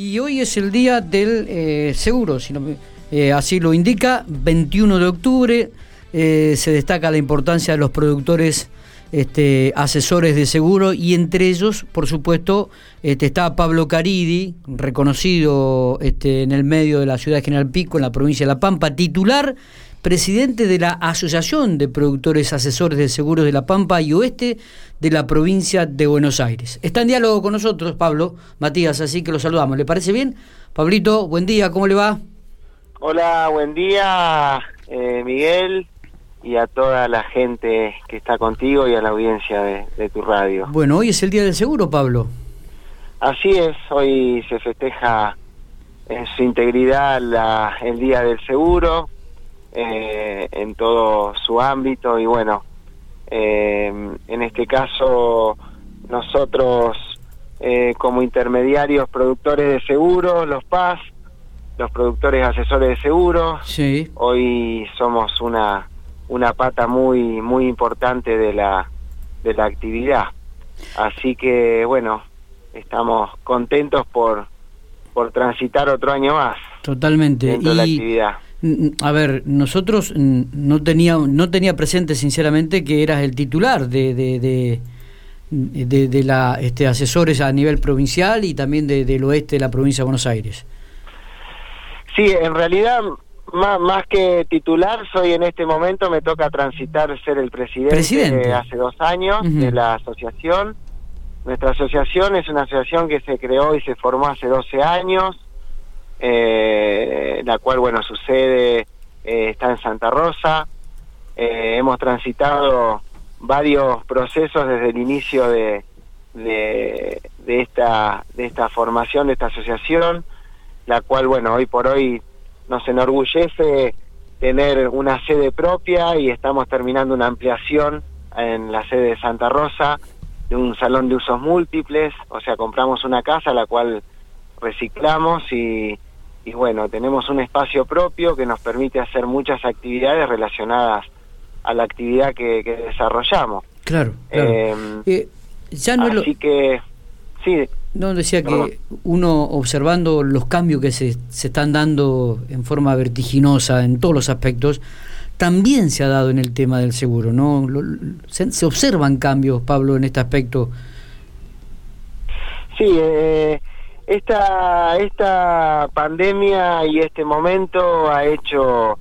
Y hoy es el día del eh, seguro, si eh, así lo indica, 21 de octubre. eh, se destaca la importancia de los productores este, asesores de seguro y entre ellos, por supuesto, este, está Pablo Caridi, reconocido este, en el medio de la ciudad de General Pico, en la provincia de La Pampa, titular, presidente de la Asociación de Productores Asesores de Seguros de La Pampa y Oeste de la provincia de Buenos Aires. Está en diálogo con nosotros, Pablo Matías, así que lo saludamos. ¿Le parece bien? Pablito, buen día, ¿cómo le va? Hola, buen día, eh, Miguel, y a toda la gente que está contigo y a la audiencia de, de tu radio. Bueno, hoy es el Día del Seguro, Pablo. Así es, hoy se festeja en su integridad la- el Día del Seguro, eh, en todo su ámbito, y bueno, eh, en este caso nosotros eh, como intermediarios productores de seguros, los PAS, los productores asesores de seguros, Sí. hoy somos una una pata muy muy importante de la de la actividad así que bueno estamos contentos por por transitar otro año más Totalmente. dentro de la actividad a ver, nosotros no tenía, no tenía presente sinceramente que eras el titular de, de, de, de- de la este, asesores a nivel provincial y también de- del oeste de la provincia de Buenos Aires. sí en realidad más, más que titular soy en este momento me toca transitar ser el presidente, Presidente. de hace dos años de la asociación nuestra asociación es una asociación que se creó y se formó hace 12 años eh, la cual, bueno, su sede eh, está en Santa Rosa. Eh, hemos transitado varios procesos desde el inicio de, de, de esta, de esta formación, de esta asociación, la cual, bueno, hoy por hoy nos enorgullece tener una sede propia y estamos terminando una ampliación en la sede de Santa Rosa de un salón de usos múltiples, o sea, compramos una casa la cual reciclamos y, y bueno, tenemos un espacio propio que nos permite hacer muchas actividades relacionadas a la actividad que, que desarrollamos. Claro, claro. Eh, Eh, ya no lo- Así que, sí, No, decía Perdón. que uno observando los cambios que se, se están dando en forma vertiginosa en todos los aspectos, también se ha dado en el tema del seguro, ¿no? Lo- se, se observan cambios, Pablo, en este aspecto. Sí, eh, esta, esta pandemia y este momento ha hecho,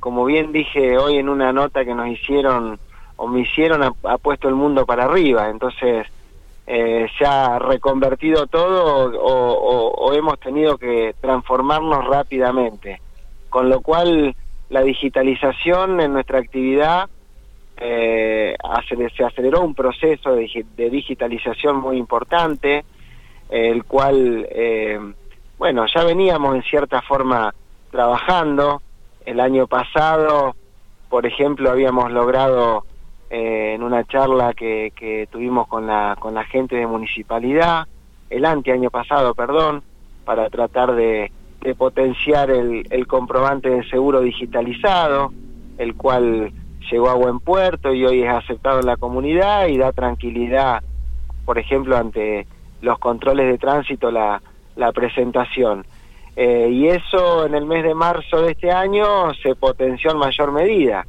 como bien dije hoy en una nota que nos hicieron o me hicieron, ha, ha puesto el mundo para arriba. Entonces, eh, se ha reconvertido todo o, o- o hemos tenido que transformarnos rápidamente. Con lo cual, la digitalización en nuestra actividad eh, se aceleró un proceso de digitalización muy importante, el cual, eh, bueno, ya veníamos en cierta forma trabajando. El año pasado, por ejemplo, habíamos logrado eh, en una charla que, que tuvimos con la, con la gente de municipalidad, el anteaño pasado, perdón, para tratar de, de potenciar el, el comprobante de seguro digitalizado, el cual llegó a buen puerto y hoy es aceptado en la comunidad y da tranquilidad, por ejemplo, ante los controles de tránsito, la, la presentación. Eh, y eso en el mes de marzo de este año se potenció en mayor medida.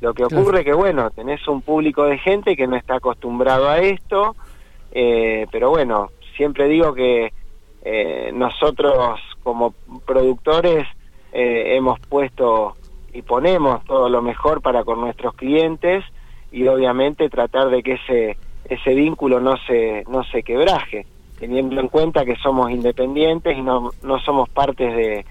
Lo que Claro. ocurre que, bueno, tenés un público de gente que no está acostumbrado a esto, eh, pero bueno, siempre digo que eh, nosotros como productores eh, hemos puesto y ponemos todo lo mejor para con nuestros clientes y obviamente tratar de que ese ese vínculo no se no se quebraje teniendo en cuenta que somos independientes y no, no somos partes de,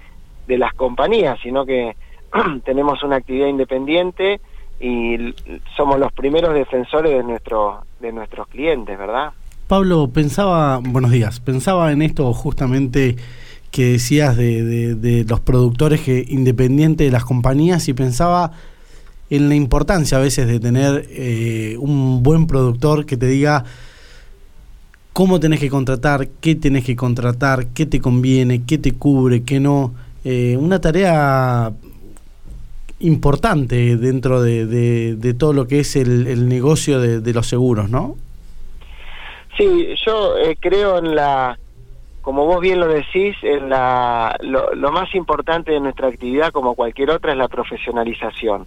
de las compañías sino que tenemos una actividad independiente y somos los primeros defensores de nuestro de nuestros clientes verdad Pablo, pensaba, buenos días, pensaba en esto justamente que decías de, de- de los productores que independiente de las compañías y pensaba en la importancia a veces de tener eh, un buen productor que te diga cómo tenés que contratar, qué tenés que contratar, qué te conviene, qué te cubre, qué no. Eh, una tarea importante dentro de, todo lo que es el, negocio de, de los seguros, ¿no? Sí, yo eh, creo en la como vos bien lo decís, en la, lo, lo, más importante de nuestra actividad, como cualquier otra, es la profesionalización.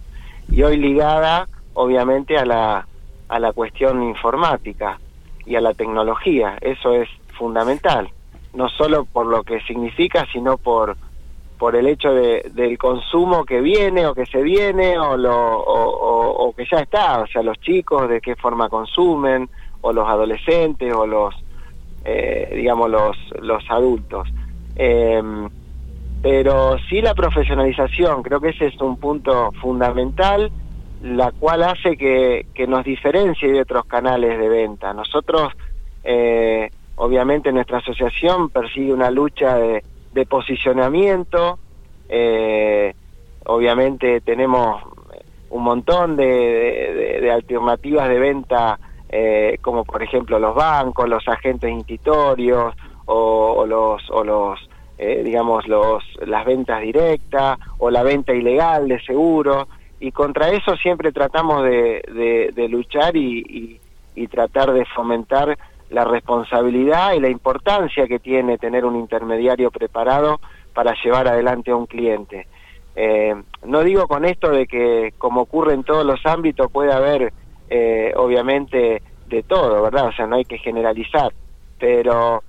Y hoy ligada, obviamente, a la, a la cuestión informática y a la tecnología. Eso es fundamental, no solo por lo que significa, sino por, por el hecho de, del consumo que viene o que se viene o, lo, o, que ya está, o sea, los chicos de qué forma consumen, o los adolescentes, o los, eh, digamos, los, los adultos. Eh, pero sí la profesionalización, creo que ese es un punto fundamental, la cual hace que, que nos diferencie de otros canales de venta. Nosotros, eh, obviamente, nuestra asociación persigue una lucha de posicionamiento. Eh, obviamente tenemos un montón de, alternativas de venta, eh, como por ejemplo los bancos, los agentes institutorios o, o los, o los eh, digamos, los, las ventas directas o la venta ilegal de seguro. Y contra eso siempre tratamos de, luchar y, y, y tratar de fomentar la responsabilidad y la importancia que tiene tener un intermediario preparado para llevar adelante a un cliente. Eh, no digo con esto de que, como ocurre en todos los ámbitos, puede haber, eh, obviamente, de todo, ¿verdad? O sea, no hay que generalizar, pero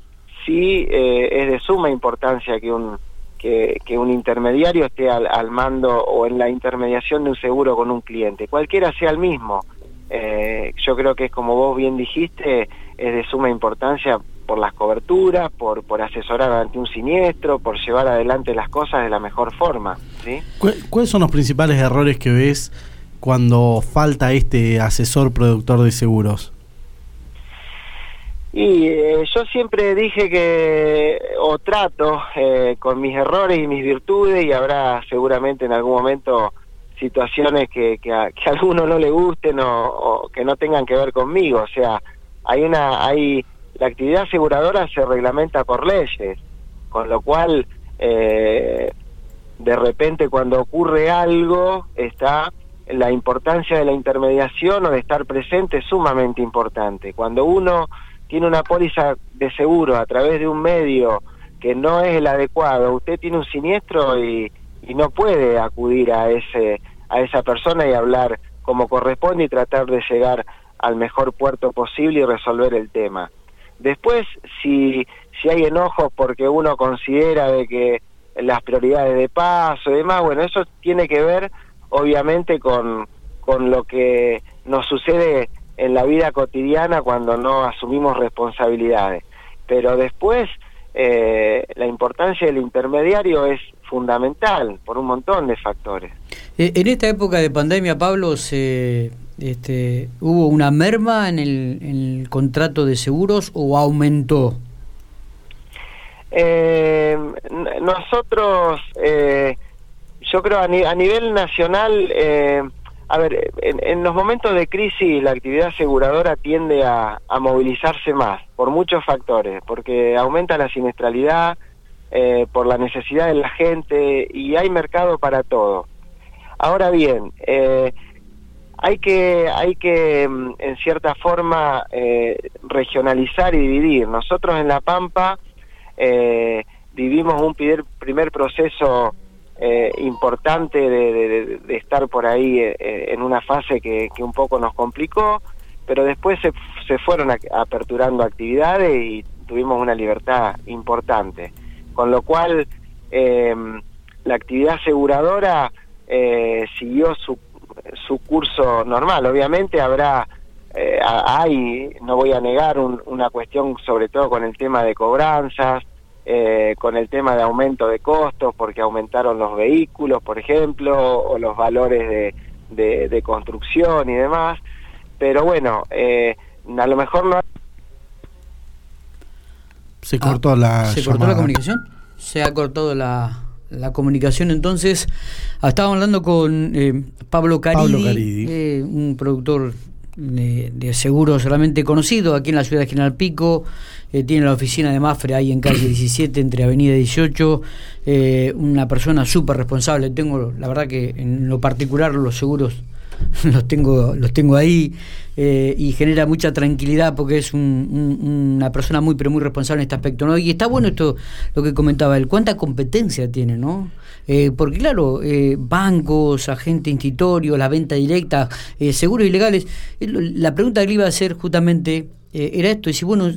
sí eh, es de suma importancia que un, que, un intermediario esté al, al, mando o en la intermediación de un seguro con un cliente, cualquiera sea el mismo. Eh, yo creo que es como vos bien dijiste, es de suma importancia por las coberturas, por, por asesorar ante un siniestro, por llevar adelante las cosas de la mejor forma. ¿sí? ¿Cuáles son los principales errores que ves cuando falta este asesor productor de seguros? Y eh, yo siempre dije que, o trato eh, con mis errores y mis virtudes, y habrá seguramente en algún momento situaciones que, que, a, que a alguno no le gusten o, o que no tengan que ver conmigo. O sea, hay una hay la actividad aseguradora se reglamenta por leyes con lo cual eh, de repente cuando ocurre algo está la importancia de la intermediación o de estar presente es sumamente importante cuando uno tiene una póliza de seguro a través de un medio que no es el adecuado usted tiene un siniestro y, y no puede acudir a ese a esa persona y hablar como corresponde y tratar de llegar al mejor puerto posible y resolver el tema. Después, si, si hay enojos porque uno considera de que las prioridades de paso y demás, bueno, eso tiene que ver obviamente con, con lo que nos sucede en la vida cotidiana cuando no asumimos responsabilidades. Pero después, eh, la importancia del intermediario es fundamental por un montón de factores. Eh, en esta época de pandemia, Pablo, se este, ¿Hubo una merma en el, en el contrato de seguros o aumentó? Eh, nosotros, eh, yo creo a, ni, a nivel nacional, eh, a ver, en, en, los momentos de crisis la actividad aseguradora tiende a, movilizarse más por muchos factores, porque aumenta la siniestralidad, eh, por la necesidad de la gente y hay mercado para todo. Ahora bien, eh, hay que, hay que mm, en cierta forma eh, regionalizar y dividir. Nosotros en La Pampa eh, vivimos un primer proceso eh, importante de, de, estar por ahí eh, en una fase que, que, un poco nos complicó, pero después se, se fueron a, aperturando actividades y tuvimos una libertad importante. Con lo cual, eh, la actividad aseguradora eh, siguió su su curso normal. Obviamente habrá, eh, hay, no voy a negar, un, una cuestión sobre todo con el tema de cobranzas, eh, con el tema de aumento de costos, porque aumentaron los vehículos, por ejemplo, o los valores de, de, de construcción y demás. Pero bueno, eh, a lo mejor no... Se cortó ah, la... ¿Se llamada. cortó la comunicación? Se ha cortado la la comunicación. Entonces, estábamos hablando con eh, Pablo Caridi, Pablo Caridi. Eh, un productor de, de, seguros realmente conocido aquí en la ciudad de General Pico. Eh, tiene la oficina de Mafre ahí en calle 17, entre Avenida 18. Eh, una persona súper responsable. Tengo, la verdad, que en lo particular, los seguros los tengo, los tengo ahí eh, y genera mucha tranquilidad porque es una persona muy, pero muy responsable en este aspecto. ¿no? Y está bueno esto, lo que comentaba él, cuánta competencia tiene, ¿no? Eh, porque claro, eh, bancos, agente institutorio, la venta directa, seguros ilegales. La pregunta que le iba a hacer justamente era esto, y si bueno,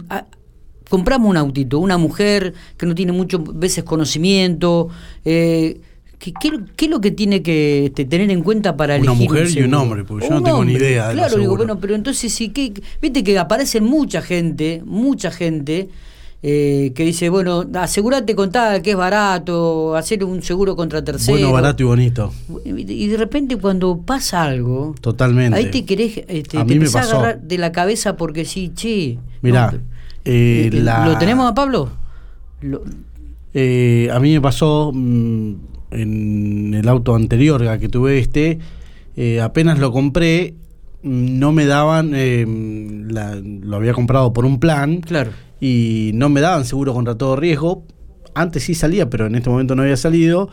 compramos un autito, una mujer que no tiene muchas veces conocimiento, eh, ¿Qué, es lo que tiene que este, tener en cuenta para elegir? Una mujer y un hombre, porque yo no tengo ni idea. De claro, digo, bueno, pero entonces sí, que, viste que aparece mucha gente, mucha gente eh, que dice, bueno, asegúrate con tal que es barato, hacer un seguro contra terceros. Bueno, barato y bonito. Y de repente cuando pasa algo, totalmente. Ahí te querés, este, te empezás a agarrar de la cabeza porque sí, che. Mirá, eh, eh, ¿Lo tenemos a Pablo? Eh, a mí me pasó mm, en el auto anterior que tuve este, apenas lo compré, no me daban, lo había comprado por un plan, claro. y no me daban seguro contra todo riesgo. Antes sí salía, pero en este momento no había salido.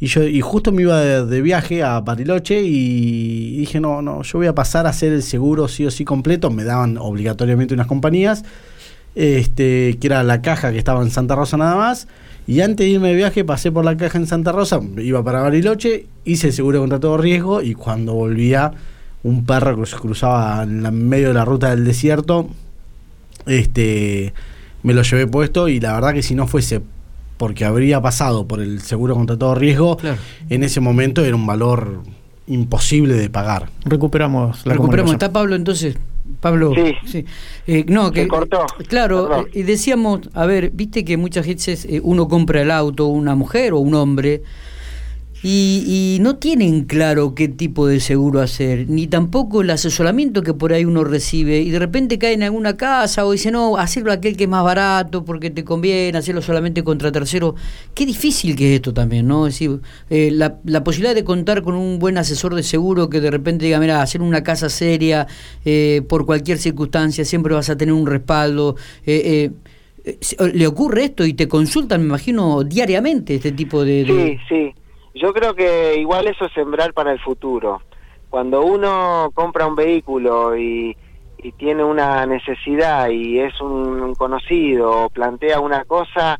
Y yo y justo me iba de, viaje a Bariloche y dije, no, no, yo voy a pasar a hacer el seguro sí o sí completo. Me daban obligatoriamente unas compañías este, que era la caja que estaba en Santa Rosa nada más. Y antes de irme de viaje pasé por la caja en Santa Rosa, iba para Bariloche, hice el seguro contra todo riesgo y cuando volvía un perro que cruzaba en medio de la ruta del desierto, este, me lo llevé puesto y la verdad que si no fuese porque habría pasado por el seguro contra todo riesgo, en ese momento era un valor imposible de pagar. Recuperamos la Recuperamos. ¿Está Pablo entonces? Pablo. Sí. Eh, no, que, cortó. Claro, y decíamos, a ver, viste que muchas veces eh, uno compra el auto, una mujer o un hombre, y, no tienen claro qué tipo de seguro hacer, ni tampoco el asesoramiento que por ahí uno recibe, y de repente cae en alguna casa o dice, no, hacerlo aquel que es más barato porque te conviene, hacerlo solamente contra tercero. Qué difícil que es esto también, ¿no? Es decir, eh, la, posibilidad de contar con un buen asesor de seguro que de repente diga, mira, hacer una casa seria, eh, por cualquier circunstancia, siempre vas a tener un respaldo. Eh, ¿Le ocurre esto y te consultan, me imagino, diariamente este tipo de... Sí, sí yo creo que igual eso es sembrar para el futuro. Cuando uno compra un vehículo y, tiene una necesidad y es un, conocido o plantea una cosa,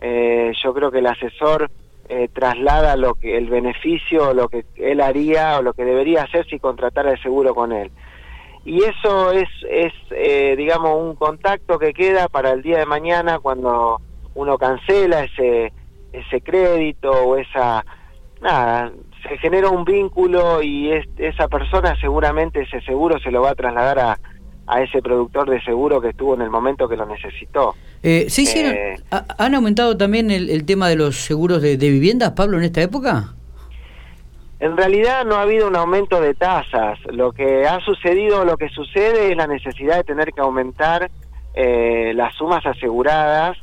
eh, yo creo que el asesor eh, traslada lo que el beneficio lo que él haría o lo que debería hacer si contratara el seguro con él. Y eso es, es eh, digamos, un contacto que queda para el día de mañana cuando uno cancela ese, ese crédito o esa nada, se genera un vínculo y esa persona seguramente ese seguro se lo va a trasladar a, a ese productor de seguro que estuvo en el momento que lo necesitó. Eh, sí, sí, eh, ¿han aumentado también el, tema de los seguros de, viviendas, Pablo, en esta época? En realidad no ha habido un aumento de tasas. Lo que ha sucedido, lo que sucede es la necesidad de tener que aumentar eh, las sumas aseguradas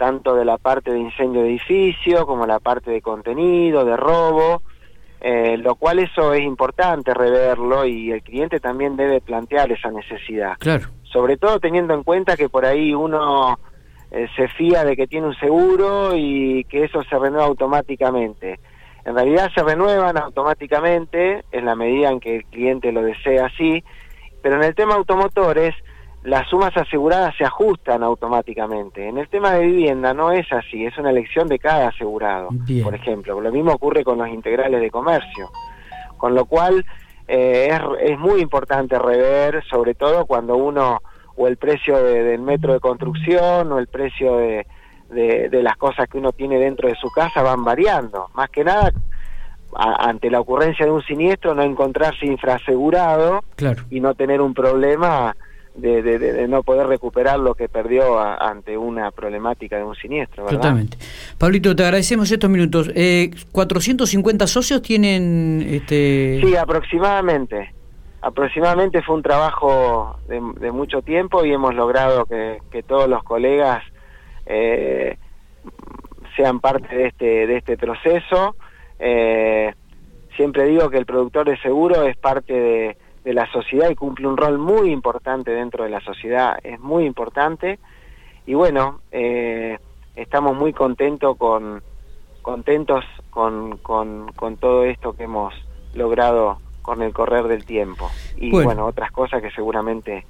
tanto de la parte de incendio de edificio como la parte de contenido, de robo, eh, lo cual eso es importante reverlo y el cliente también debe plantear esa necesidad. Claro. Sobre todo teniendo en cuenta que por ahí uno eh, se fía de que tiene un seguro y que eso se renueva automáticamente. En realidad se renuevan automáticamente en la medida en que el cliente lo desea así, pero en el tema automotores las sumas aseguradas se ajustan automáticamente. En el tema de vivienda no es así, es una elección de cada asegurado, por ejemplo. Lo mismo ocurre con los integrales de comercio. Con lo cual eh, es, muy importante rever, sobre todo cuando uno, o el precio del metro de construcción, o el precio de, de, las cosas que uno tiene dentro de su casa van variando. Más que nada, ante la ocurrencia de un siniestro, no encontrarse infrasegurado y no tener un problema de, de, no poder recuperar lo que perdió ante una problemática de un siniestro. ¿verdad? Totalmente. Pablito, te agradecemos estos minutos. Eh, ¿450 socios tienen...? Este... Sí, aproximadamente. Aproximadamente fue un trabajo de, mucho tiempo y hemos logrado que, todos los colegas eh, sean parte de este, de este proceso. Eh, siempre digo que el productor de seguro es parte de de la sociedad y cumple un rol muy importante dentro de la sociedad, es muy importante y bueno, eh, estamos muy contentos con, contentos con, con, con todo esto que hemos logrado con el correr del tiempo. Y bueno, otras cosas que seguramente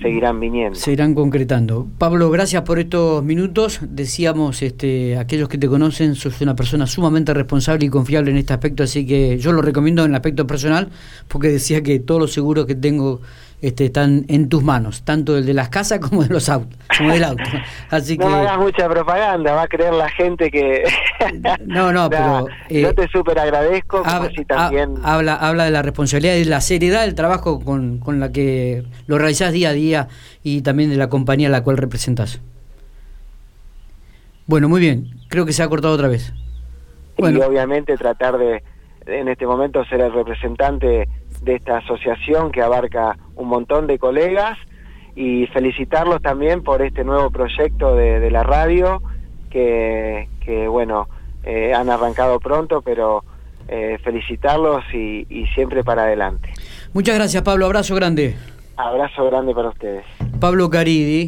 seguirán viniendo. Se irán concretando. Pablo, gracias por estos minutos. Decíamos, este, aquellos que te conocen, sos una persona sumamente responsable y confiable en este aspecto, así que yo lo recomiendo en el aspecto personal, porque decía que todos los seguros que tengo este, están en tus manos, tanto el de las casas como de los autos, como del auto. Así no que... hagas mucha propaganda, va a creer la gente que... no, no, pero... yo eh, te súper agradezco, también... Habla, habla de la responsabilidad y la seriedad del trabajo con, con la que lo realizás día a día y también de la compañía a la cual representas. Bueno, muy bien, creo que se ha cortado otra vez. Y obviamente tratar de, en este momento, ser el representante de esta asociación que abarca un montón de colegas y felicitarlos también por este nuevo proyecto de, la radio que, bueno, eh, han arrancado pronto, pero eh, felicitarlos y, y siempre para adelante. Muchas gracias Pablo, abrazo grande. Abrazo grande para ustedes. Pablo Caridi.